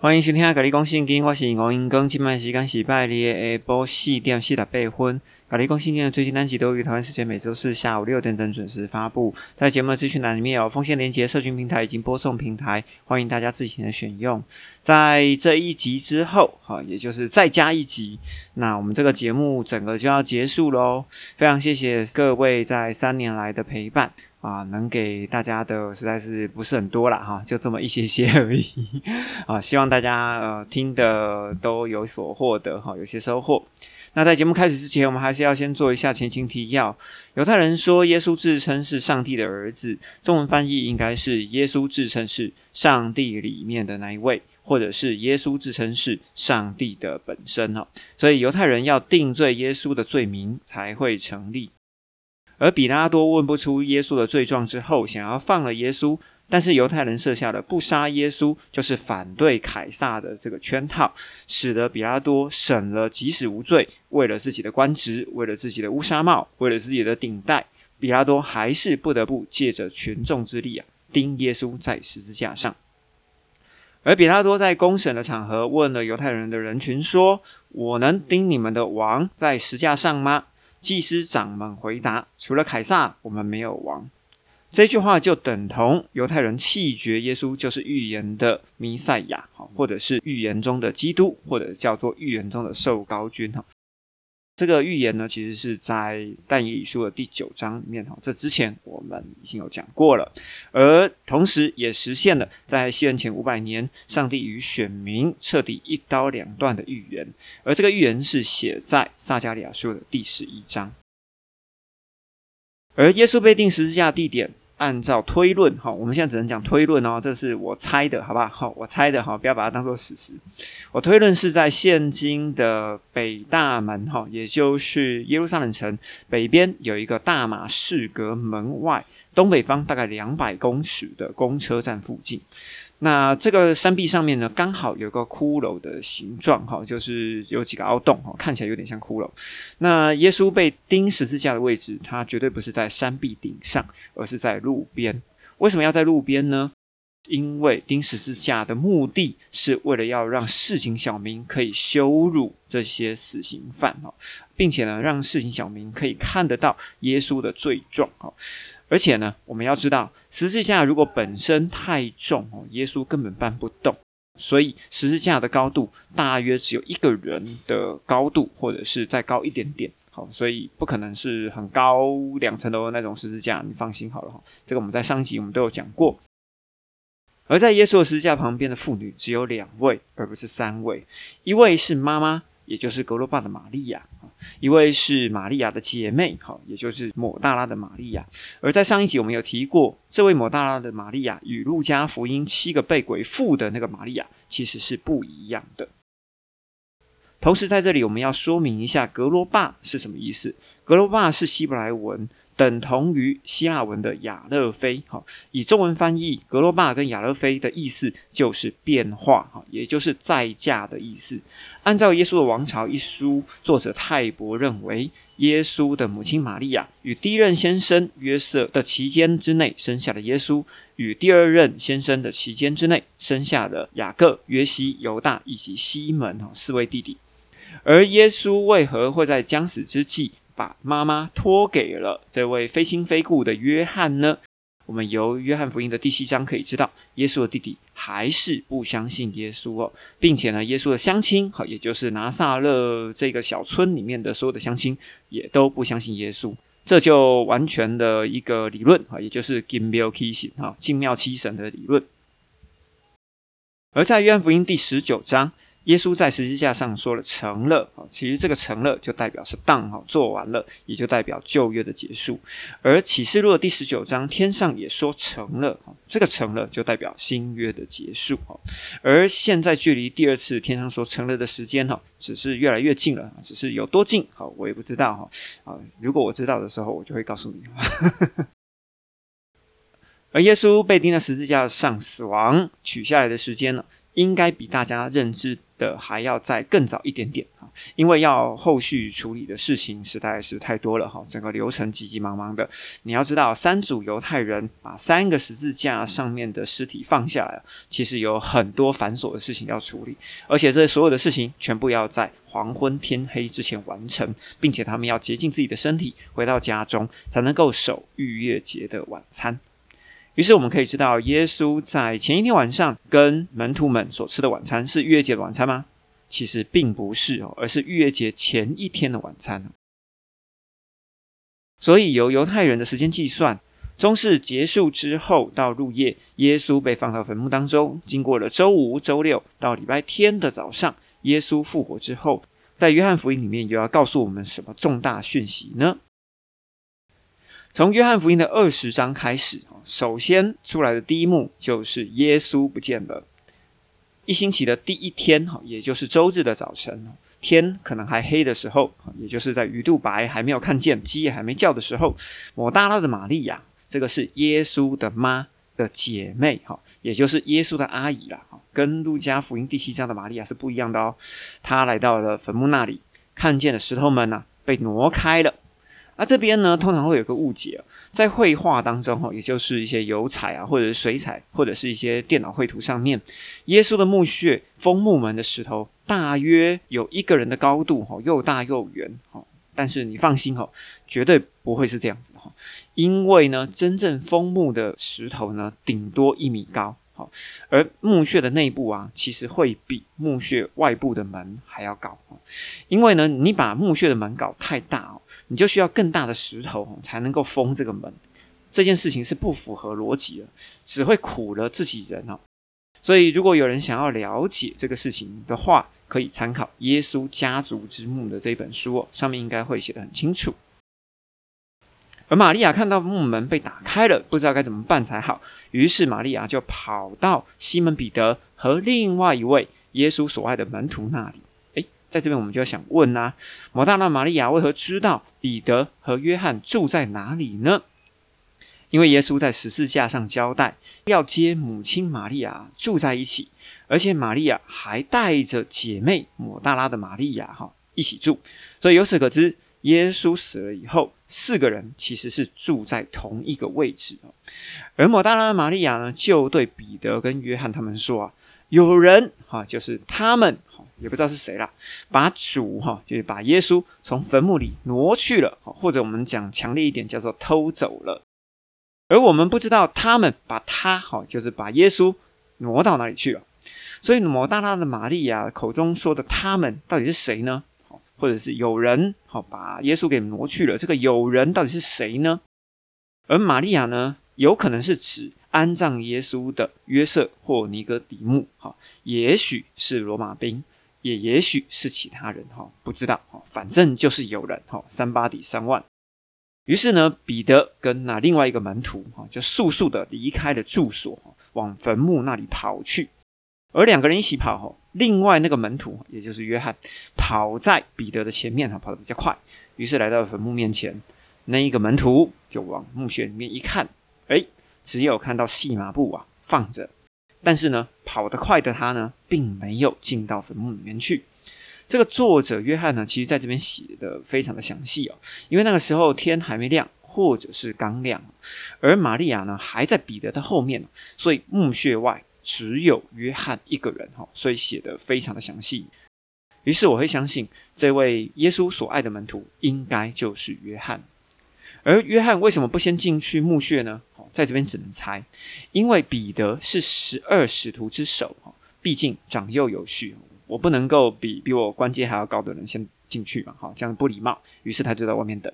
欢迎收听《甲你讲圣经》，我是吴英庚，今麦时间是拜日下晡四点四十八分。甲你讲圣经的最新单集都于台湾时间每周四下午六点整准时发布。在节目的资讯栏里面有锋线连接社群平台以及播送平台，欢迎大家自行的选用。在这一集之后，哈，也就是再加一集，那我们这个节目整个就要结束喽。非常谢谢各位在三年来的陪伴。啊，能给大家的实在是不是很多了哈，就这么一些些而已 啊。希望大家呃听的都有所获得哈，有些收获。那在节目开始之前，我们还是要先做一下前情提要。犹太人说耶稣自称是上帝的儿子，中文翻译应该是耶稣自称是上帝里面的那一位，或者是耶稣自称是上帝的本身哈。所以犹太人要定罪耶稣的罪名才会成立。而比拉多问不出耶稣的罪状之后，想要放了耶稣，但是犹太人设下了不杀耶稣就是反对凯撒的这个圈套，使得比拉多省了即使无罪，为了自己的官职，为了自己的乌纱帽，为了自己的顶戴，比拉多还是不得不借着群众之力啊，钉耶稣在十字架上。而比拉多在公审的场合问了犹太人的人群说：“我能钉你们的王在石架上吗？”祭司长们回答：“除了凯撒，我们没有王。”这句话就等同犹太人弃绝耶稣就是预言的弥赛亚，哈，或者是预言中的基督，或者叫做预言中的受高君，哈。这个预言呢，其实是在但以理书的第九章里面哈。这之前我们已经有讲过了，而同时也实现了在西元前五百年，上帝与选民彻底一刀两断的预言。而这个预言是写在撒加利亚书的第十一章。而耶稣被钉十字架地点。按照推论，哈，我们现在只能讲推论哦，这是我猜的，好不好？我猜的，哈，不要把它当做事实。我推论是在现今的北大门，哈，也就是耶路撒冷城北边有一个大马士革门外，东北方大概两百公尺的公车站附近。那这个山壁上面呢，刚好有个骷髅的形状，哈，就是有几个凹洞，哈，看起来有点像骷髅。那耶稣被钉十字架的位置，它绝对不是在山壁顶上，而是在路边。为什么要在路边呢？因为钉十字架的目的是为了要让市井小民可以羞辱这些死刑犯，哈，并且呢，让市井小民可以看得到耶稣的罪状，哈。而且呢，我们要知道，十字架如果本身太重哦，耶稣根本搬不动，所以十字架的高度大约只有一个人的高度，或者是再高一点点。好，所以不可能是很高两层楼的那种十字架，你放心好了哈。这个我们在上集我们都有讲过。而在耶稣的十字架旁边的妇女只有两位，而不是三位，一位是妈妈，也就是格罗巴的玛利亚。一位是玛利亚的姐妹，哈，也就是抹大拉的玛利亚。而在上一集我们有提过，这位抹大拉的玛利亚与路加福音七个被鬼附的那个玛利亚其实是不一样的。同时，在这里我们要说明一下“格罗巴”是什么意思。格罗巴是希伯来文。等同于希腊文的亚勒菲，哈，以中文翻译格罗巴跟亚勒菲的意思就是变化，哈，也就是再嫁的意思。按照《耶稣的王朝》一书，作者泰伯认为，耶稣的母亲玛利亚与第一任先生约瑟的期间之内生下了耶稣，与第二任先生的期间之内生下了雅各、约西、犹大以及西门，哈，四位弟弟。而耶稣为何会在将死之际？把妈妈托给了这位非亲非故的约翰呢？我们由约翰福音的第七章可以知道，耶稣的弟弟还是不相信耶稣哦，并且呢，耶稣的乡亲，好，也就是拿撒勒这个小村里面的所有的乡亲，也都不相信耶稣。这就完全的一个理论啊，也就是金庙七神哈，金庙七神的理论。而在约翰福音第十九章。耶稣在十字架上说了成了，其实这个成了就代表是当哈做完了，也就代表旧约的结束。而启示录的第十九章天上也说成了，这个成了就代表新约的结束。而现在距离第二次天上说成了的时间哈，只是越来越近了，只是有多近好我也不知道哈啊，如果我知道的时候，我就会告诉你。而耶稣被钉在十字架上死亡取下来的时间呢？应该比大家认知的还要再更早一点点啊，因为要后续处理的事情实在是太多了哈，整个流程急急忙忙的。你要知道，三组犹太人把三个十字架上面的尸体放下来，其实有很多繁琐的事情要处理，而且这所有的事情全部要在黄昏天黑之前完成，并且他们要洁净自己的身体，回到家中才能够守逾越节的晚餐。于是我们可以知道，耶稣在前一天晚上跟门徒们所吃的晚餐是逾越节的晚餐吗？其实并不是哦，而是逾越节前一天的晚餐。所以由犹太人的时间计算，中式结束之后到入夜，耶稣被放到坟墓当中。经过了周五、周六到礼拜天的早上，耶稣复活之后，在约翰福音里面又要告诉我们什么重大讯息呢？从约翰福音的二十章开始，首先出来的第一幕就是耶稣不见了。一星期的第一天，哈，也就是周日的早晨，天可能还黑的时候，也就是在鱼肚白还没有看见，鸡也还没叫的时候，抹大拉的玛利亚，这个是耶稣的妈的姐妹，哈，也就是耶稣的阿姨啦，跟路加福音第七章的玛利亚是不一样的哦。她来到了坟墓那里，看见了石头们呢被挪开了。那这边呢，通常会有个误解，在绘画当中哈，也就是一些油彩啊，或者是水彩，或者是一些电脑绘图上面，耶稣的墓穴封墓门的石头大约有一个人的高度哈，又大又圆哈。但是你放心哈，绝对不会是这样子的哈，因为呢，真正封墓的石头呢，顶多一米高。好，而墓穴的内部啊，其实会比墓穴外部的门还要高因为呢，你把墓穴的门搞太大哦，你就需要更大的石头才能够封这个门。这件事情是不符合逻辑的，只会苦了自己人哦。所以，如果有人想要了解这个事情的话，可以参考《耶稣家族之墓》的这本书哦，上面应该会写得很清楚。而玛利亚看到木门被打开了，不知道该怎么办才好。于是玛利亚就跑到西门彼得和另外一位耶稣所爱的门徒那里。诶，在这边我们就要想问啦：摩大拉玛利亚为何知道彼得和约翰住在哪里呢？因为耶稣在十字架上交代要接母亲玛利亚住在一起，而且玛利亚还带着姐妹摩大拉的玛利亚哈一起住。所以由此可知。耶稣死了以后，四个人其实是住在同一个位置哦。而抹大拉玛利亚呢，就对彼得跟约翰他们说啊：“有人哈，就是他们哈，也不知道是谁啦，把主哈，就是把耶稣从坟墓里挪去了，或者我们讲强烈一点，叫做偷走了。而我们不知道他们把他哈，就是把耶稣挪到哪里去了。所以抹大拉的玛利亚口中说的他们，到底是谁呢？”或者是有人好把耶稣给挪去了，这个有人到底是谁呢？而玛利亚呢，有可能是指安葬耶稣的约瑟或尼哥底木，哈，也许是罗马兵，也也许是其他人，哈，不知道，哈，反正就是有人，哈，三八底三万。于是呢，彼得跟那另外一个门徒，哈，就速速的离开了住所，往坟墓那里跑去。而两个人一起跑，哈，另外那个门徒，也就是约翰，跑在彼得的前面，哈，跑得比较快，于是来到坟墓面前。那一个门徒就往墓穴里面一看，哎，只有看到细麻布啊放着，但是呢，跑得快的他呢，并没有进到坟墓里面去。这个作者约翰呢，其实在这边写的非常的详细哦，因为那个时候天还没亮，或者是刚亮，而玛利亚呢还在彼得的后面，所以墓穴外。只有约翰一个人哈，所以写的非常的详细。于是我会相信这位耶稣所爱的门徒应该就是约翰。而约翰为什么不先进去墓穴呢？在这边只能猜，因为彼得是十二使徒之首哈，毕竟长幼有序，我不能够比比我官阶还要高的人先进去嘛，哈，这样不礼貌。于是他就在外面等。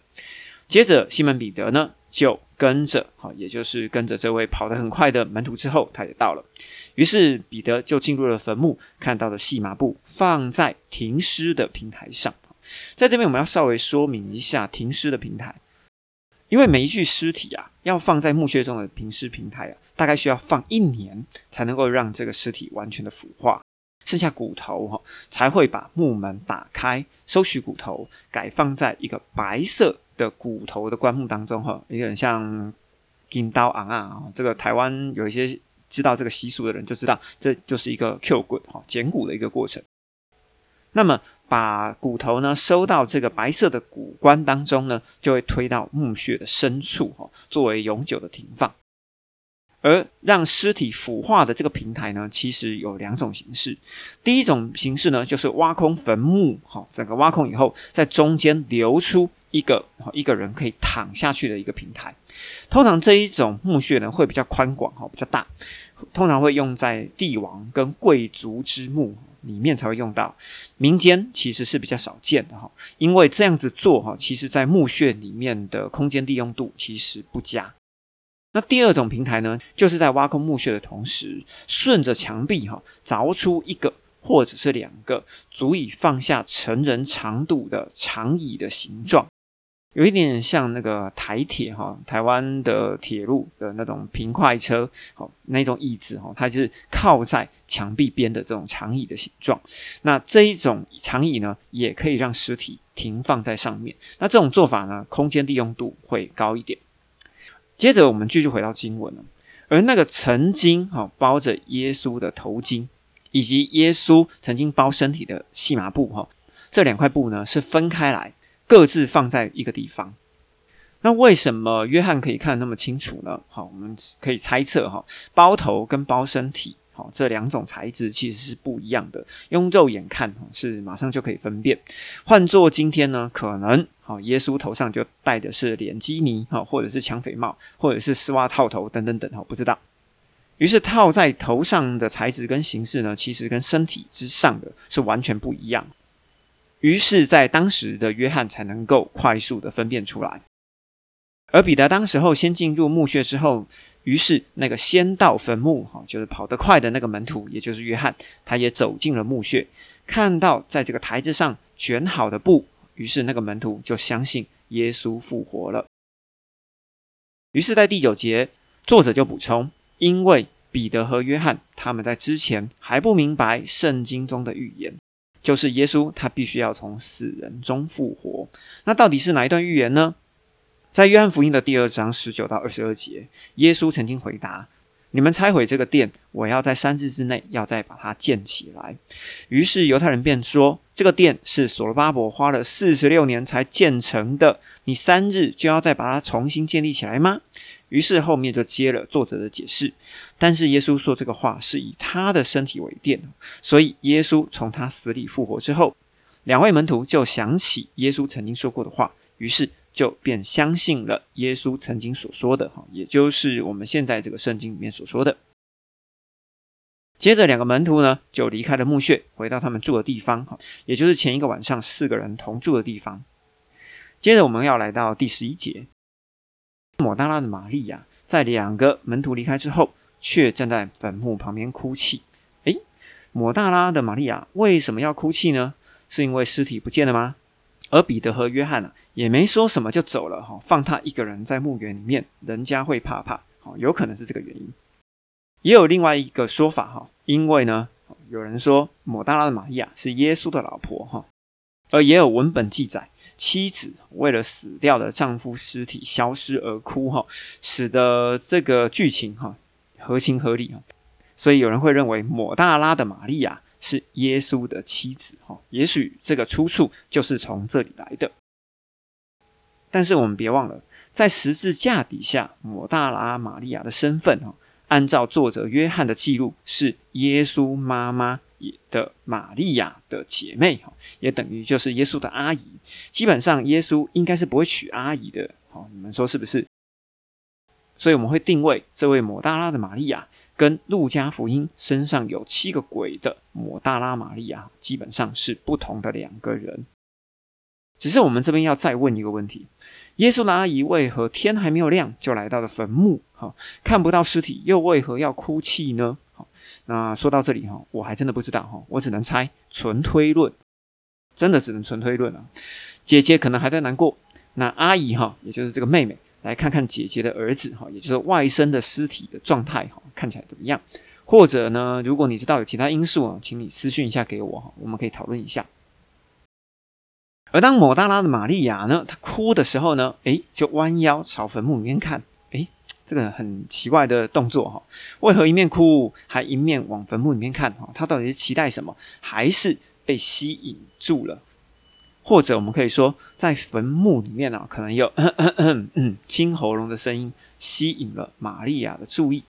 接着，西门彼得呢就跟着，哈，也就是跟着这位跑得很快的门徒之后，他也到了。于是彼得就进入了坟墓，看到了细麻布放在停尸的平台上。在这边，我们要稍微说明一下停尸的平台，因为每一具尸体啊，要放在墓穴中的停尸平台啊，大概需要放一年才能够让这个尸体完全的腐化，剩下骨头哈，才会把木门打开，收取骨头，改放在一个白色。的骨头的棺木当中，哈，有点像金刀昂啊，这个台湾有一些知道这个习俗的人就知道，这就是一个 Q 骨哈捡骨的一个过程。那么把骨头呢收到这个白色的骨棺当中呢，就会推到墓穴的深处哈，作为永久的停放。而让尸体腐化的这个平台呢，其实有两种形式。第一种形式呢，就是挖空坟墓，哈，整个挖空以后，在中间留出一个一个人可以躺下去的一个平台。通常这一种墓穴呢，会比较宽广，哈，比较大，通常会用在帝王跟贵族之墓里面才会用到。民间其实是比较少见的，哈，因为这样子做，哈，其实在墓穴里面的空间利用度其实不佳。那第二种平台呢，就是在挖空墓穴的同时，顺着墙壁哈凿出一个或者是两个足以放下成人长度的长椅的形状，有一点点像那个台铁哈，台湾的铁路的那种平快车，好那种椅子哈，它就是靠在墙壁边的这种长椅的形状。那这一种长椅呢，也可以让尸体停放在上面。那这种做法呢，空间利用度会高一点。接着我们继续回到经文，而那个曾经哈包着耶稣的头巾，以及耶稣曾经包身体的细麻布哈，这两块布呢是分开来，各自放在一个地方。那为什么约翰可以看得那么清楚呢？好，我们可以猜测哈，包头跟包身体。好，这两种材质其实是不一样的，用肉眼看是马上就可以分辨。换做今天呢，可能好，耶稣头上就戴的是脸基尼，哈，或者是抢匪帽，或者是丝袜套头等等等，哈，不知道。于是套在头上的材质跟形式呢，其实跟身体之上的是完全不一样。于是，在当时的约翰才能够快速的分辨出来。而彼得当时候先进入墓穴之后，于是那个先到坟墓哈，就是跑得快的那个门徒，也就是约翰，他也走进了墓穴，看到在这个台子上卷好的布，于是那个门徒就相信耶稣复活了。于是，在第九节，作者就补充，因为彼得和约翰他们在之前还不明白圣经中的预言，就是耶稣他必须要从死人中复活。那到底是哪一段预言呢？在约翰福音的第二章十九到二十二节，耶稣曾经回答：“你们拆毁这个殿，我要在三日之内要再把它建起来。”于是犹太人便说：“这个殿是所罗巴伯花了四十六年才建成的，你三日就要再把它重新建立起来吗？”于是后面就接了作者的解释。但是耶稣说这个话是以他的身体为殿，所以耶稣从他死里复活之后，两位门徒就想起耶稣曾经说过的话，于是。就便相信了耶稣曾经所说的哈，也就是我们现在这个圣经里面所说的。接着，两个门徒呢就离开了墓穴，回到他们住的地方哈，也就是前一个晚上四个人同住的地方。接着，我们要来到第十一节，抹大拉的玛利亚在两个门徒离开之后，却站在坟墓旁边哭泣。诶，抹大拉的玛利亚为什么要哭泣呢？是因为尸体不见了吗？而彼得和约翰呢，也没说什么就走了哈，放他一个人在墓园里面，人家会怕怕，好，有可能是这个原因。也有另外一个说法哈，因为呢，有人说抹大拉的玛利亚是耶稣的老婆哈，而也有文本记载，妻子为了死掉的丈夫尸体消失而哭哈，使得这个剧情哈合情合理哈，所以有人会认为抹大拉的玛利亚。是耶稣的妻子，哈，也许这个出处就是从这里来的。但是我们别忘了，在十字架底下，抹大拉玛利亚的身份，哈，按照作者约翰的记录，是耶稣妈妈的玛利亚的姐妹，哈，也等于就是耶稣的阿姨。基本上，耶稣应该是不会娶阿姨的，好，你们说是不是？所以我们会定位这位抹大拉的玛利亚，跟路加福音身上有七个鬼的抹大拉玛利亚，基本上是不同的两个人。只是我们这边要再问一个问题：耶稣的阿姨为何天还没有亮就来到了坟墓？哈，看不到尸体，又为何要哭泣呢？好，那说到这里哈，我还真的不知道哈，我只能猜，纯推论，真的只能纯推论了。姐姐可能还在难过，那阿姨哈，也就是这个妹妹。来看看姐姐的儿子哈，也就是外甥的尸体的状态哈，看起来怎么样？或者呢，如果你知道有其他因素啊，请你私讯一下给我哈，我们可以讨论一下。而当抹大拉的玛利亚呢，她哭的时候呢，诶，就弯腰朝坟墓里面看，诶，这个很奇怪的动作哈，为何一面哭还一面往坟墓里面看哈？他到底是期待什么？还是被吸引住了？或者我们可以说，在坟墓里面呢，可能有 清喉咙的声音吸引了玛利亚的注意。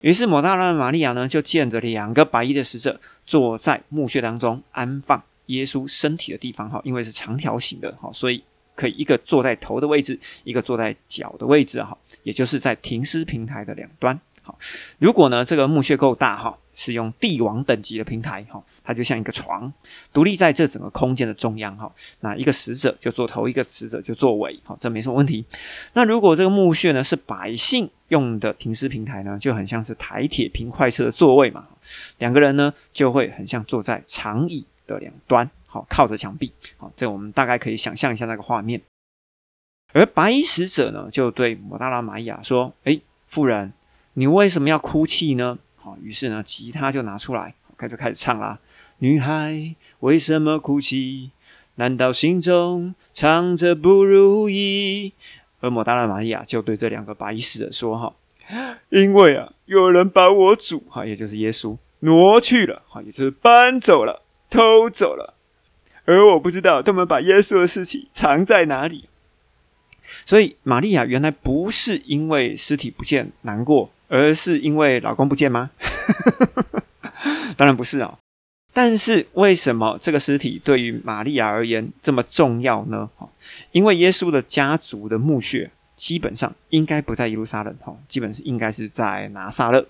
于是，抹大拉的玛利亚呢，就见着两个白衣的使者坐在墓穴当中安放耶稣身体的地方哈，因为是长条形的哈，所以。可以一个坐在头的位置，一个坐在脚的位置哈，也就是在停尸平台的两端。好，如果呢这个墓穴够大哈，是用帝王等级的平台哈，它就像一个床，独立在这整个空间的中央哈。那一个死者就坐头，一个死者就坐尾，好，这没什么问题。那如果这个墓穴呢是百姓用的停尸平台呢，就很像是台铁平快车的座位嘛，两个人呢就会很像坐在长椅的两端。好靠着墙壁，好，这我们大概可以想象一下那个画面。而白衣使者呢，就对摩大拉玛雅说：“哎，夫人，你为什么要哭泣呢？”好，于是呢，吉他就拿出来，开始开始唱啦。女孩为什么哭泣？难道心中藏着不如意？而摩大拉玛利亚就对这两个白衣使者说：“哈，因为啊，有人把我主，哈，也就是耶稣挪去了，哈，也就是搬走了，偷走了。”而我不知道他们把耶稣的尸体藏在哪里，所以玛利亚原来不是因为尸体不见难过，而是因为老公不见吗？当然不是啊。但是为什么这个尸体对于玛利亚而言这么重要呢？因为耶稣的家族的墓穴基本上应该不在耶路撒冷，哈，基本是应该是在拿撒勒，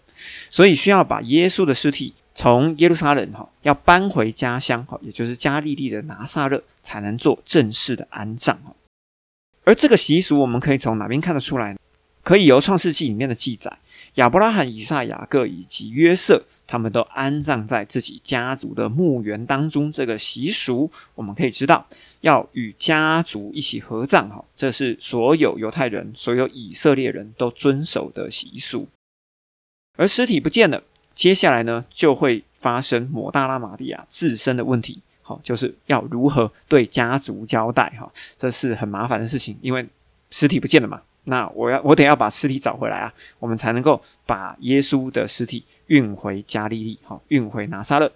所以需要把耶稣的尸体。从耶路撒冷哈要搬回家乡哈，也就是加利利的拿撒勒，才能做正式的安葬哈。而这个习俗，我们可以从哪边看得出来？可以由创世纪里面的记载，亚伯拉罕、以撒、雅各以及约瑟，他们都安葬在自己家族的墓园当中。这个习俗，我们可以知道，要与家族一起合葬哈，这是所有犹太人、所有以色列人都遵守的习俗。而尸体不见了。接下来呢，就会发生摩大拉玛蒂亚自身的问题，好，就是要如何对家族交代哈，这是很麻烦的事情，因为尸体不见了嘛，那我要我得要把尸体找回来啊，我们才能够把耶稣的尸体运回加利利，好，运回拿撒勒。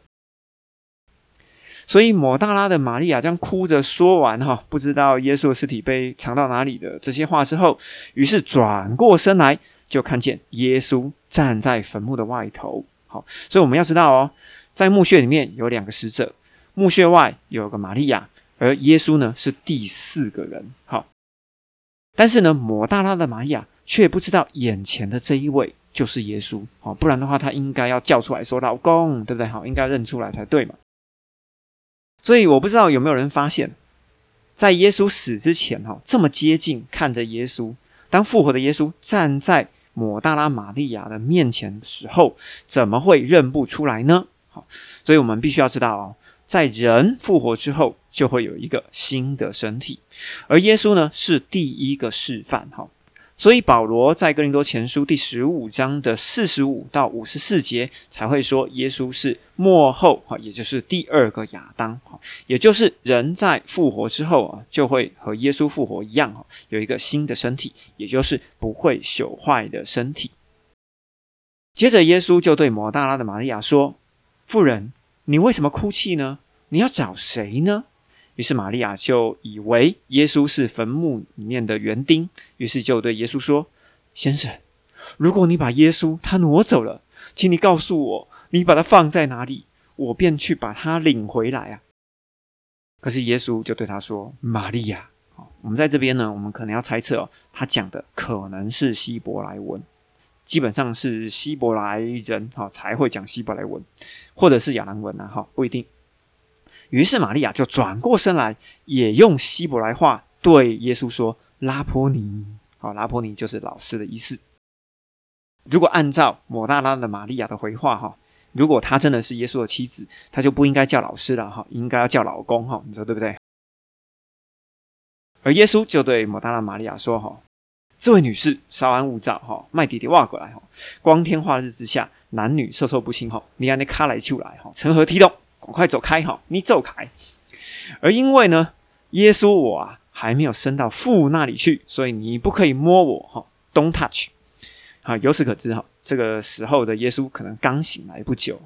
所以抹大拉的玛利亚将哭着说完哈，不知道耶稣的尸体被藏到哪里的这些话之后，于是转过身来。就看见耶稣站在坟墓的外头，好，所以我们要知道哦，在墓穴里面有两个使者，墓穴外有个玛利亚，而耶稣呢是第四个人，好，但是呢，抹大拉的玛利亚却不知道眼前的这一位就是耶稣，好，不然的话他应该要叫出来说老公，对不对？好，应该认出来才对嘛。所以我不知道有没有人发现，在耶稣死之前，哈，这么接近看着耶稣，当复活的耶稣站在。抹大拉玛利亚的面前的时候，怎么会认不出来呢？好，所以我们必须要知道哦，在人复活之后，就会有一个新的身体，而耶稣呢是第一个示范。哈。所以保罗在哥林多前书第十五章的四十五到五十四节才会说，耶稣是末后哈，也就是第二个亚当哈，也就是人在复活之后啊，就会和耶稣复活一样哈，有一个新的身体，也就是不会朽坏的身体。接着耶稣就对摩大拉的玛利亚说：“妇人，你为什么哭泣呢？你要找谁呢？”于是玛利亚就以为耶稣是坟墓里面的园丁，于是就对耶稣说：“先生，如果你把耶稣他挪走了，请你告诉我，你把他放在哪里，我便去把他领回来啊。”可是耶稣就对他说：“玛利亚。”，我们在这边呢，我们可能要猜测哦，他讲的可能是希伯来文，基本上是希伯来人哈才会讲希伯来文，或者是亚兰文啊，哈，不一定。于是玛利亚就转过身来，也用希伯来话对耶稣说：“拉波尼，好，拉波尼就是老师的意思。”如果按照抹大拉的玛利亚的回话，哈，如果她真的是耶稣的妻子，她就不应该叫老师了，哈，应该要叫老公，哈，你说对不对？而耶稣就对抹大拉玛利亚说：“哈，这位女士稍安勿躁，哈，麦迪迪挖过来，哈，光天化日之下，男女授受不亲，哈，你看那卡来就来，哈，成何体统？”赶快走开哈！你走开。而因为呢，耶稣我啊还没有升到父那里去，所以你不可以摸我哈。Don't touch。好，由此可知哈，这个时候的耶稣可能刚醒来不久。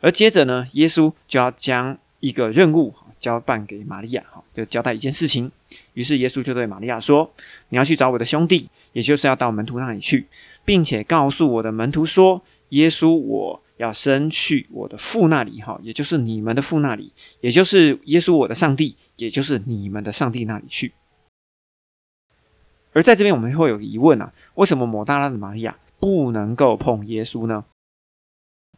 而接着呢，耶稣就要将一个任务交办给玛利亚，哈，就交代一件事情。于是耶稣就对玛利亚说：“你要去找我的兄弟，也就是要到门徒那里去，并且告诉我的门徒说，耶稣我要升去我的父那里，哈，也就是你们的父那里，也就是耶稣我的上帝，也就是你们的上帝那里去。”而在这边我们会有疑问啊，为什么抹大拉的玛利亚不能够碰耶稣呢？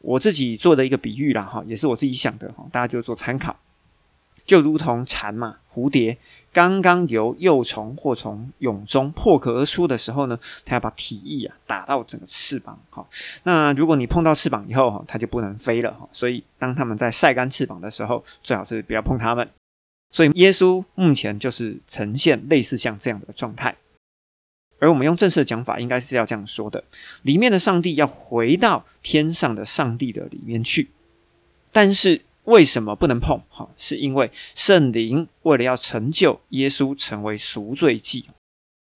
我自己做的一个比喻啦，哈，也是我自己想的哈，大家就做参考。就如同蝉嘛，蝴蝶刚刚由幼虫或从蛹中破壳而出的时候呢，它要把体液啊打到整个翅膀，哈。那如果你碰到翅膀以后，哈，它就不能飞了，哈。所以当它们在晒干翅膀的时候，最好是不要碰它们。所以耶稣目前就是呈现类似像这样的状态。而我们用正式的讲法，应该是要这样说的：里面的上帝要回到天上的上帝的里面去，但是为什么不能碰？哈，是因为圣灵为了要成就耶稣成为赎罪祭，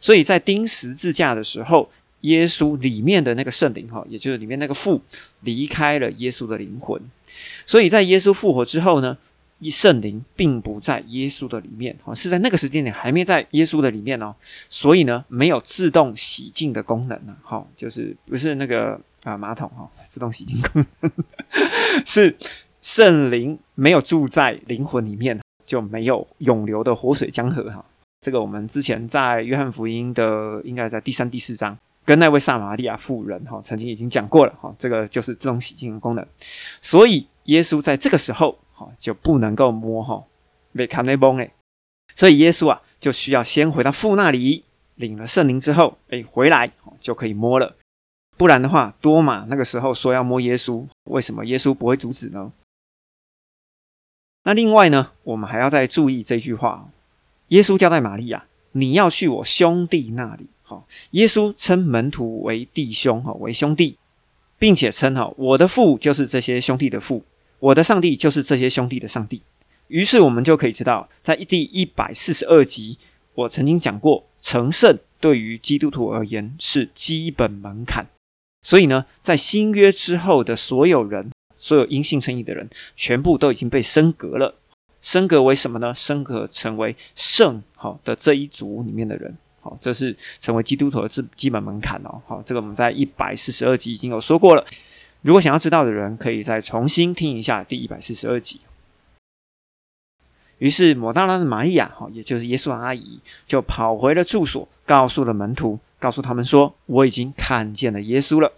所以在钉十字架的时候，耶稣里面的那个圣灵，哈，也就是里面那个父离开了耶稣的灵魂，所以在耶稣复活之后呢？一圣灵并不在耶稣的里面，哈，是在那个时间点还没在耶稣的里面哦，所以呢，没有自动洗净的功能呢，好，就是不是那个啊马桶哈，自动洗净功能 是圣灵没有住在灵魂里面，就没有永流的活水江河哈。这个我们之前在约翰福音的应该在第三、第四章跟那位撒玛利亚妇人哈，曾经已经讲过了哈，这个就是自动洗净的功能，所以耶稣在这个时候。好，就不能够摸哈，被卡内崩诶。所以耶稣啊，就需要先回到父那里，领了圣灵之后，哎，回来就可以摸了。不然的话，多马那个时候说要摸耶稣，为什么耶稣不会阻止呢？那另外呢，我们还要再注意这句话：耶稣交代玛利亚，你要去我兄弟那里。好，耶稣称门徒为弟兄哈，为兄弟，并且称哈，我的父就是这些兄弟的父。我的上帝就是这些兄弟的上帝，于是我们就可以知道，在第一百四十二集，我曾经讲过，成圣对于基督徒而言是基本门槛。所以呢，在新约之后的所有人，所有因信称义的人，全部都已经被升格了。升格为什么呢？升格成为圣好的这一族里面的人，好，这是成为基督徒的基基本门槛哦。好，这个我们在一百四十二集已经有说过了。如果想要知道的人，可以再重新听一下第一百四十二集。于是，抹大拉的玛利亚，哈，也就是耶稣阿姨，就跑回了住所，告诉了门徒，告诉他们说：“我已经看见了耶稣了。”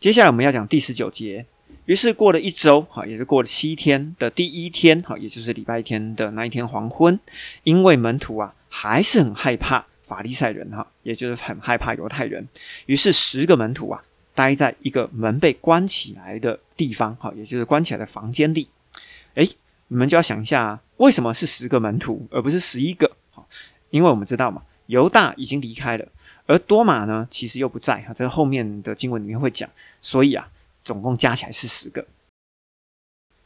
接下来我们要讲第十九节。于是过了一周，哈，也是过了七天的第一天，哈，也就是礼拜天的那一天黄昏，因为门徒啊还是很害怕法利赛人，哈，也就是很害怕犹太人，于是十个门徒啊。待在一个门被关起来的地方，哈，也就是关起来的房间里。诶，你们就要想一下，为什么是十个门徒而不是十一个？因为我们知道嘛，犹大已经离开了，而多马呢，其实又不在。哈，在后面的经文里面会讲，所以啊，总共加起来是十个。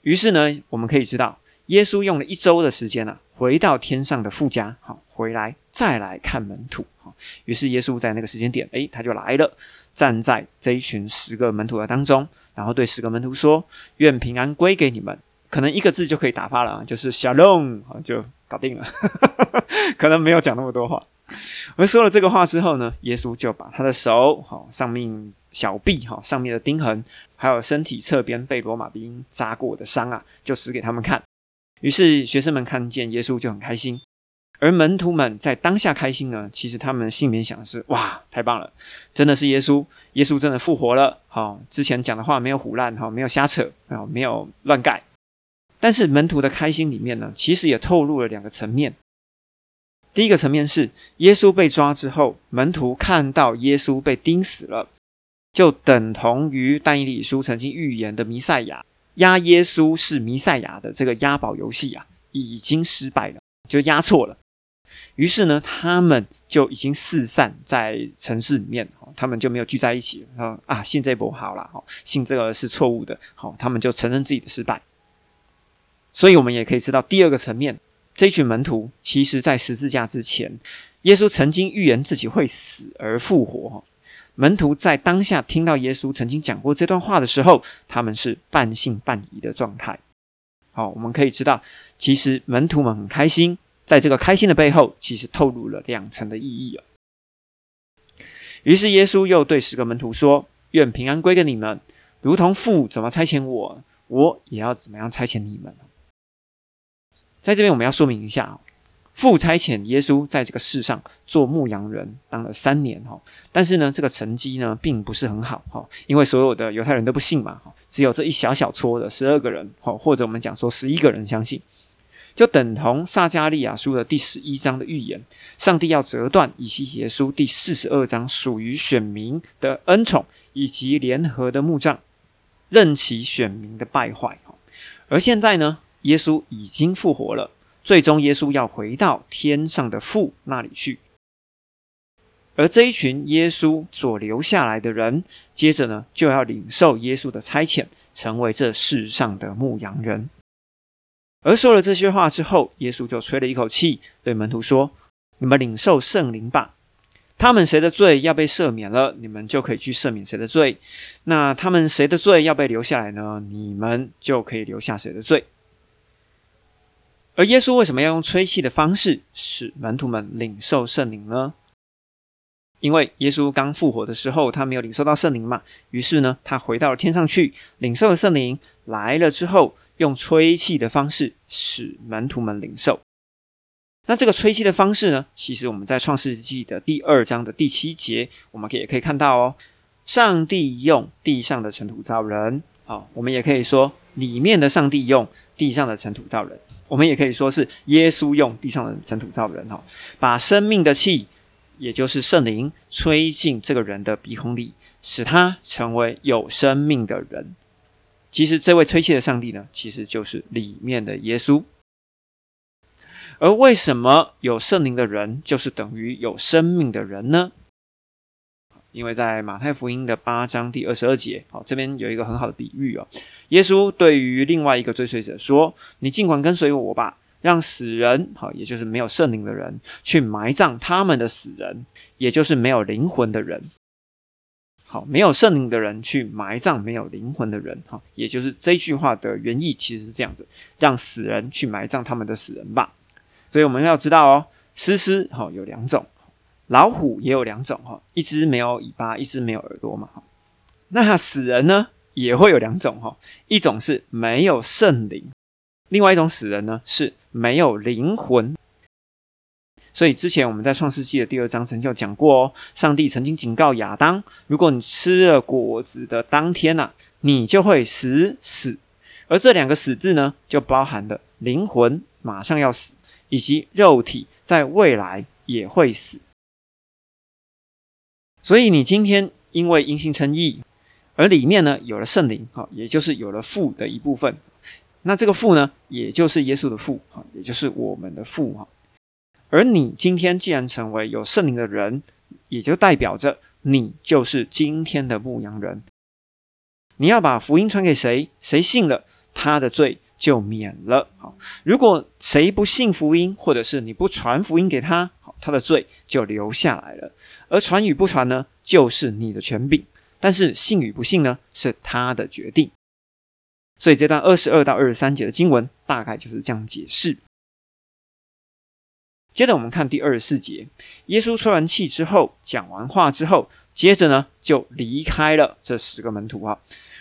于是呢，我们可以知道，耶稣用了一周的时间呢，回到天上的父家，好，回来再来看门徒。好于是耶稣在那个时间点，诶，他就来了，站在这一群十个门徒的当中，然后对十个门徒说：“愿平安归给你们。”可能一个字就可以打发了，就是 “shalom”，就搞定了。可能没有讲那么多话。而说了这个话之后呢，耶稣就把他的手，好，上面小臂，哈，上面的钉痕，还有身体侧边被罗马兵扎过的伤啊，就死给他们看。于是学生们看见耶稣就很开心。而门徒们在当下开心呢，其实他们心里面想的是：哇，太棒了，真的是耶稣，耶稣真的复活了。好，之前讲的话没有胡乱，哈，没有瞎扯，啊，没有乱盖。但是门徒的开心里面呢，其实也透露了两个层面。第一个层面是，耶稣被抓之后，门徒看到耶稣被钉死了，就等同于但以理书曾经预言的弥赛亚压耶稣是弥赛亚的这个押宝游戏啊，已经失败了，就押错了。于是呢，他们就已经四散在城市里面，他们就没有聚在一起。说啊，信这波好了，信这个是错误的，好，他们就承认自己的失败。所以，我们也可以知道第二个层面，这群门徒其实在十字架之前，耶稣曾经预言自己会死而复活。门徒在当下听到耶稣曾经讲过这段话的时候，他们是半信半疑的状态。好，我们可以知道，其实门徒们很开心，在这个开心的背后，其实透露了两层的意义啊。于是耶稣又对十个门徒说：“愿平安归给你们，如同父怎么差遣我，我也要怎么样差遣你们。”在这边我们要说明一下父差遣耶稣在这个世上做牧羊人，当了三年哈，但是呢，这个成绩呢并不是很好哈，因为所有的犹太人都不信嘛哈，只有这一小小撮的十二个人哈，或者我们讲说十一个人相信，就等同撒加利亚书的第十一章的预言，上帝要折断以西结书第四十二章属于选民的恩宠以及联合的墓葬，任其选民的败坏哈，而现在呢，耶稣已经复活了。最终，耶稣要回到天上的父那里去，而这一群耶稣所留下来的人，接着呢，就要领受耶稣的差遣，成为这世上的牧羊人。而说了这些话之后，耶稣就吹了一口气，对门徒说：“你们领受圣灵吧。他们谁的罪要被赦免了，你们就可以去赦免谁的罪；那他们谁的罪要被留下来呢，你们就可以留下谁的罪。”而耶稣为什么要用吹气的方式使门徒们领受圣灵呢？因为耶稣刚复活的时候，他没有领受到圣灵嘛。于是呢，他回到了天上去，领受了圣灵来了之后，用吹气的方式使门徒们领受。那这个吹气的方式呢？其实我们在创世纪的第二章的第七节，我们可也可以看到哦。上帝用地上的尘土造人，好，我们也可以说里面的上帝用地上的尘土造人。我们也可以说是耶稣用地上的尘土造人哈，把生命的气，也就是圣灵，吹进这个人的鼻孔里，使他成为有生命的人。其实这位吹气的上帝呢，其实就是里面的耶稣。而为什么有圣灵的人就是等于有生命的人呢？因为在马太福音的八章第二十二节，好，这边有一个很好的比喻哦。耶稣对于另外一个追随者说：“你尽管跟随我吧，让死人，好，也就是没有圣灵的人，去埋葬他们的死人，也就是没有灵魂的人。好，没有圣灵的人去埋葬没有灵魂的人，好，也就是这句话的原意其实是这样子：让死人去埋葬他们的死人吧。所以我们要知道哦，诗诗好有两种。”老虎也有两种哈，一只没有尾巴，一只没有耳朵嘛哈。那死人呢也会有两种哈，一种是没有圣灵，另外一种死人呢是没有灵魂。所以之前我们在创世纪的第二章曾经有讲过哦，上帝曾经警告亚当，如果你吃了果子的当天呐，你就会死死。而这两个死字呢，就包含了灵魂马上要死，以及肉体在未来也会死。所以你今天因为因信称义，而里面呢有了圣灵，哈，也就是有了父的一部分。那这个父呢，也就是耶稣的父，哈，也就是我们的父，哈。而你今天既然成为有圣灵的人，也就代表着你就是今天的牧羊人。你要把福音传给谁，谁信了，他的罪就免了。好，如果谁不信福音，或者是你不传福音给他。他的罪就留下来了，而传与不传呢，就是你的权柄；但是信与不信呢，是他的决定。所以这段二十二到二十三节的经文大概就是这样解释。接着我们看第二十四节，耶稣吹完气之后，讲完话之后，接着呢就离开了这十个门徒啊。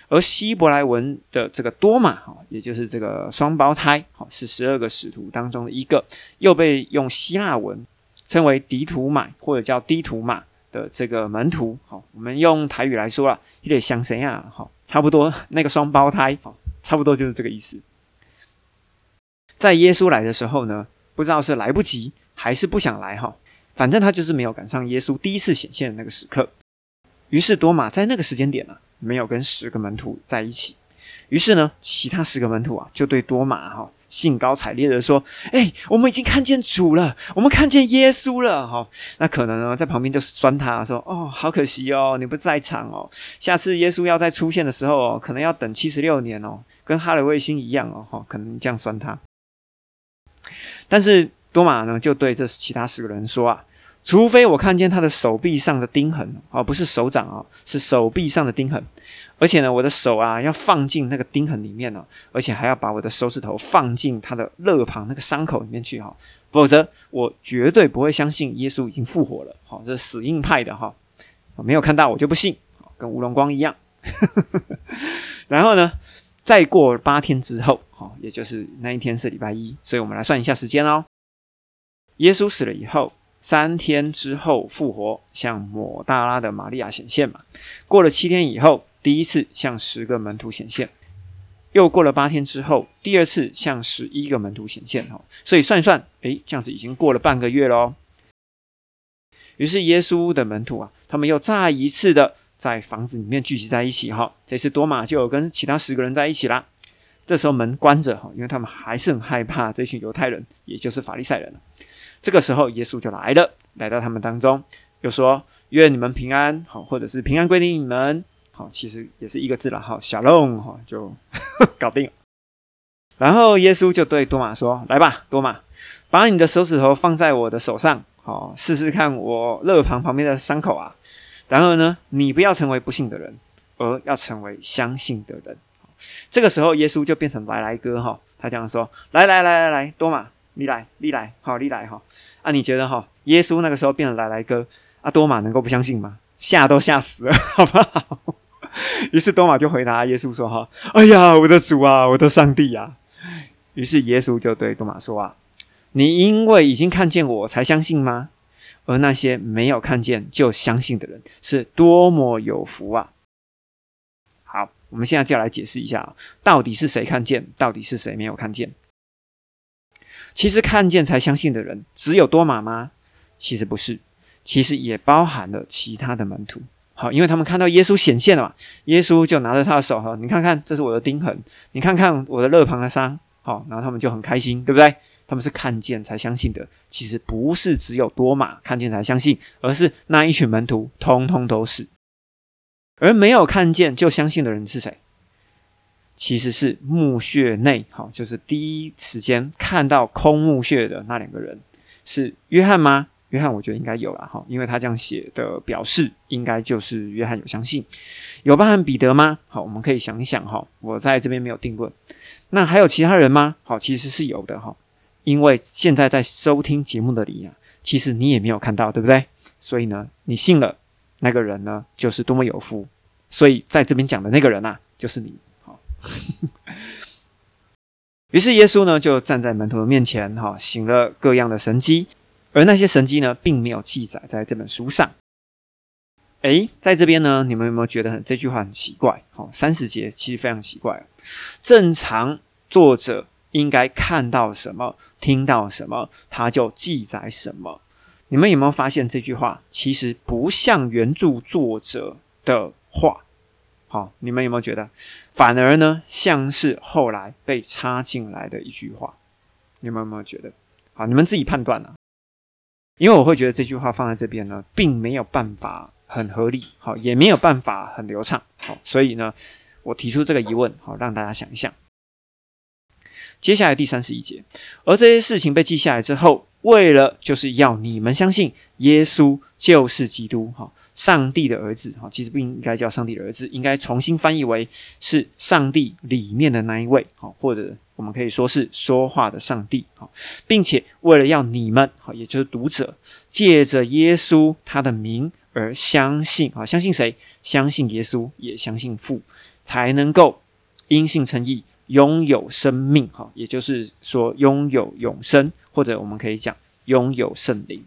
而希伯来文的这个多马哈，也就是这个双胞胎，好是十二个使徒当中的一个，又被用希腊文。称为迪图马或者叫低图马的这个门徒，好，我们用台语来说啦，有点像谁啊？好，差不多那个双胞胎，好，差不多就是这个意思。在耶稣来的时候呢，不知道是来不及还是不想来哈，反正他就是没有赶上耶稣第一次显现的那个时刻。于是多马在那个时间点呢，没有跟十个门徒在一起。于是呢，其他十个门徒啊，就对多马哈。兴高采烈的说：“哎，我们已经看见主了，我们看见耶稣了。”哈，那可能呢，在旁边就酸他说：“哦，好可惜哦，你不在场哦。下次耶稣要再出现的时候哦，可能要等七十六年哦，跟哈雷卫星一样哦。”哈，可能这样酸他。但是多马呢，就对这其他十个人说：“啊，除非我看见他的手臂上的钉痕，哦，不是手掌哦，是手臂上的钉痕。而且呢，我的手啊要放进那个钉痕里面哦，而且还要把我的手指头放进他的肋旁那个伤口里面去哈，否则我绝对不会相信耶稣已经复活了。好，这是死硬派的哈，没有看到我就不信，跟乌龙光一样。然后呢，再过八天之后，好，也就是那一天是礼拜一，所以我们来算一下时间哦。耶稣死了以后，三天之后复活，向抹大拉的玛利亚显现嘛。过了七天以后。第一次向十个门徒显现，又过了八天之后，第二次向十一个门徒显现。哈，所以算一算，诶，这样子已经过了半个月喽。于是耶稣的门徒啊，他们又再一次的在房子里面聚集在一起。哈，这次多马就跟其他十个人在一起啦。这时候门关着，哈，因为他们还是很害怕这群犹太人，也就是法利赛人。这个时候耶稣就来了，来到他们当中，又说：“愿你们平安。”好，或者是平安归定你们。好，其实也是一个字了，哈，小龙哈就 搞定。然后耶稣就对多马说：“来吧，多马，把你的手指头放在我的手上，好，试试看我肋旁旁边的伤口啊。然后呢，你不要成为不幸的人，而要成为相信的人。”这个时候，耶稣就变成来来哥哈，他这样说：“来来来来来，多马，你来，你来，好，你来哈。啊，你觉得哈，耶稣那个时候变成来来哥，啊，多马能够不相信吗？吓都吓死了，好不好？” 于是多马就回答耶稣说：“哈，哎呀，我的主啊，我的上帝呀！”于是耶稣就对多马说：“啊，你因为已经看见我才相信吗？而那些没有看见就相信的人，是多么有福啊！”好，我们现在就来解释一下，到底是谁看见，到底是谁没有看见？其实看见才相信的人只有多马吗？其实不是，其实也包含了其他的门徒。好，因为他们看到耶稣显现了嘛，耶稣就拿着他的手哈，你看看，这是我的钉痕，你看看我的肋旁的伤，好，然后他们就很开心，对不对？他们是看见才相信的，其实不是只有多马看见才相信，而是那一群门徒通通都是。而没有看见就相信的人是谁？其实是墓穴内，好，就是第一时间看到空墓穴的那两个人，是约翰吗？约翰，我觉得应该有了哈，因为他这样写的表示，应该就是约翰有相信，有包含彼得吗？好，我们可以想一想哈，我在这边没有定论。那还有其他人吗？好，其实是有的哈，因为现在在收听节目的你啊，其实你也没有看到，对不对？所以呢，你信了那个人呢，就是多么有福。所以在这边讲的那个人呐，就是你。好，于是耶稣呢，就站在门徒的面前哈，行了各样的神迹。而那些神迹呢，并没有记载在这本书上。诶，在这边呢，你们有没有觉得这句话很奇怪？好，三十节其实非常奇怪。正常作者应该看到什么、听到什么，他就记载什么。你们有没有发现这句话其实不像原著作者的话？好，你们有没有觉得，反而呢，像是后来被插进来的一句话？你们有没有觉得？好，你们自己判断啊。因为我会觉得这句话放在这边呢，并没有办法很合理，好，也没有办法很流畅，好，所以呢，我提出这个疑问，好，让大家想一想。接下来第三十一节，而这些事情被记下来之后，为了就是要你们相信耶稣就是基督，哈，上帝的儿子，哈，其实不应该叫上帝的儿子，应该重新翻译为是上帝里面的那一位，哈，或者。我们可以说是说话的上帝，哈，并且为了要你们，哈，也就是读者，借着耶稣他的名而相信，啊，相信谁？相信耶稣，也相信父，才能够因信称义，拥有生命，哈，也就是说拥有永生，或者我们可以讲拥有圣灵。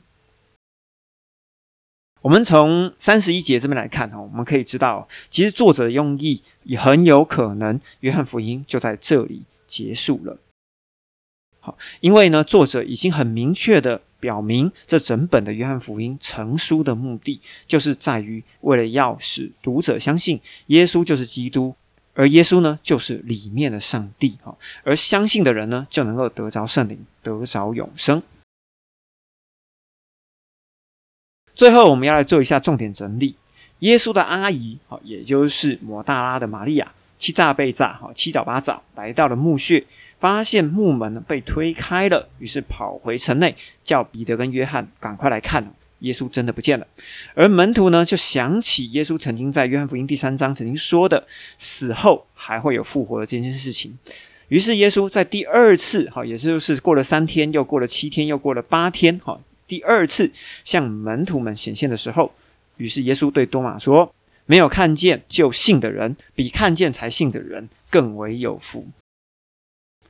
我们从三十一节这边来看，哈，我们可以知道，其实作者的用意也很有可能，约翰福音就在这里。结束了。好，因为呢，作者已经很明确的表明，这整本的约翰福音成书的目的，就是在于为了要使读者相信耶稣就是基督，而耶稣呢，就是里面的上帝。哈，而相信的人呢，就能够得着圣灵，得着永生。最后，我们要来做一下重点整理：耶稣的阿姨，好，也就是摩大拉的玛利亚。七炸被炸，哈，七早八早来到了墓穴，发现墓门被推开了，于是跑回城内，叫彼得跟约翰赶快来看。耶稣真的不见了。而门徒呢，就想起耶稣曾经在约翰福音第三章曾经说的，死后还会有复活的这件事情。于是耶稣在第二次，哈，也就是过了三天，又过了七天，又过了八天，哈，第二次向门徒们显现的时候，于是耶稣对多马说：“没有看见就信的人，比看见才信的人更为有福。”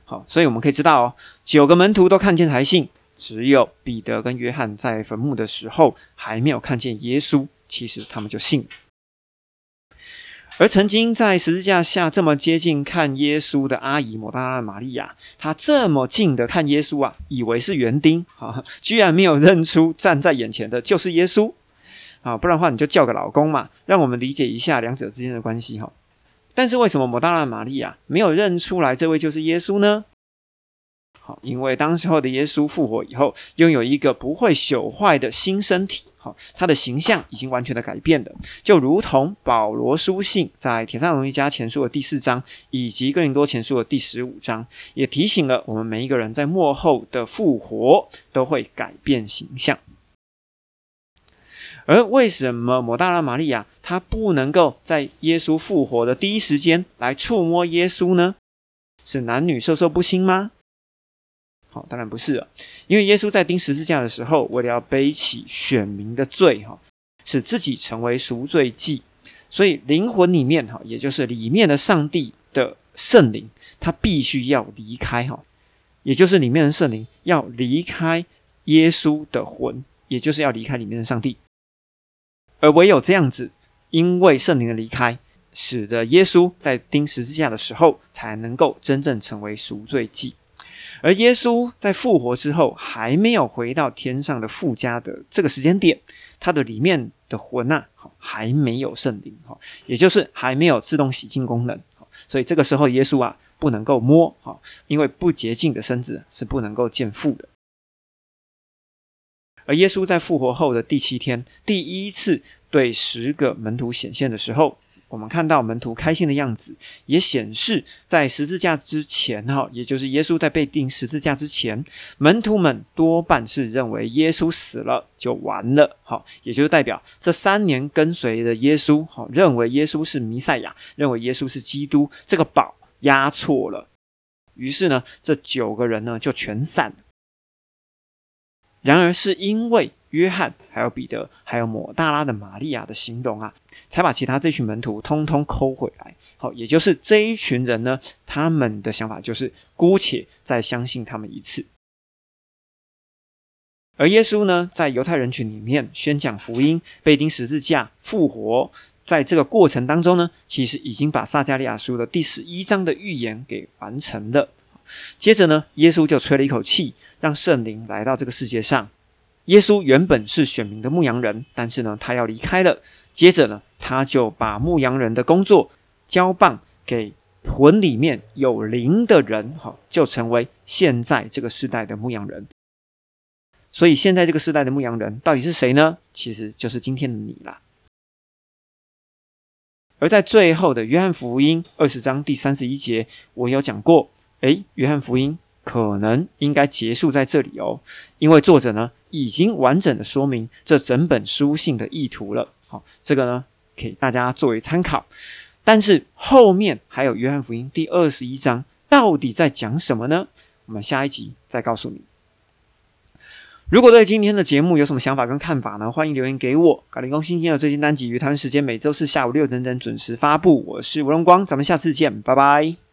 好，所以我们可以知道哦，九个门徒都看见才信，只有彼得跟约翰在坟墓的时候还没有看见耶稣，其实他们就信。而曾经在十字架下这么接近看耶稣的阿姨抹大拉玛利亚，她这么近的看耶稣啊，以为是园丁，哈，居然没有认出站在眼前的就是耶稣，啊，不然的话你就叫个老公嘛，让我们理解一下两者之间的关系哈。但是为什么摩大拉玛利亚没有认出来这位就是耶稣呢？好，因为当时候的耶稣复活以后，拥有一个不会朽坏的新身体，好，他的形象已经完全的改变了，就如同保罗书信在铁上容易加前书的第四章，以及哥林多前书的第十五章，也提醒了我们每一个人在末后的复活都会改变形象。而为什么摩大拉玛利亚她不能够在耶稣复活的第一时间来触摸耶稣呢？是男女授受不亲吗？当然不是了，因为耶稣在钉十字架的时候，为了要背起选民的罪，哈，使自己成为赎罪祭，所以灵魂里面，哈，也就是里面的上帝的圣灵，他必须要离开，哈，也就是里面的圣灵要离开耶稣的魂，也就是要离开里面的上帝。而唯有这样子，因为圣灵的离开，使得耶稣在钉十字架的时候，才能够真正成为赎罪祭。而耶稣在复活之后，还没有回到天上的父家的这个时间点，他的里面的魂啊，还没有圣灵，哈，也就是还没有自动洗净功能，所以这个时候耶稣啊，不能够摸，哈，因为不洁净的身子是不能够见父的。而耶稣在复活后的第七天，第一次对十个门徒显现的时候，我们看到门徒开心的样子，也显示在十字架之前，哈，也就是耶稣在被钉十字架之前，门徒们多半是认为耶稣死了就完了，哈，也就是代表这三年跟随的耶稣，哈，认为耶稣是弥赛亚，认为耶稣是基督，这个宝押错了，于是呢，这九个人呢就全散了。然而，是因为约翰、还有彼得、还有抹大拉的玛利亚的形容啊，才把其他这群门徒通通抠回来。好，也就是这一群人呢，他们的想法就是姑且再相信他们一次。而耶稣呢，在犹太人群里面宣讲福音、被钉十字架、复活，在这个过程当中呢，其实已经把撒加利亚书的第十一章的预言给完成了。接着呢，耶稣就吹了一口气。让圣灵来到这个世界上。耶稣原本是选民的牧羊人，但是呢，他要离开了。接着呢，他就把牧羊人的工作交棒给魂里面有灵的人，哈，就成为现在这个时代的牧羊人。所以，现在这个时代的牧羊人到底是谁呢？其实就是今天的你啦。而在最后的约翰福音二十章第三十一节，我有讲过，诶，约翰福音。可能应该结束在这里哦，因为作者呢已经完整的说明这整本书信的意图了。好，这个呢给大家作为参考。但是后面还有约翰福音第二十一章，到底在讲什么呢？我们下一集再告诉你。如果对今天的节目有什么想法跟看法呢？欢迎留言给我。卡林公新天的最新单集于台湾时间每周四下午六点整准时发布。我是吴荣光，咱们下次见，拜拜。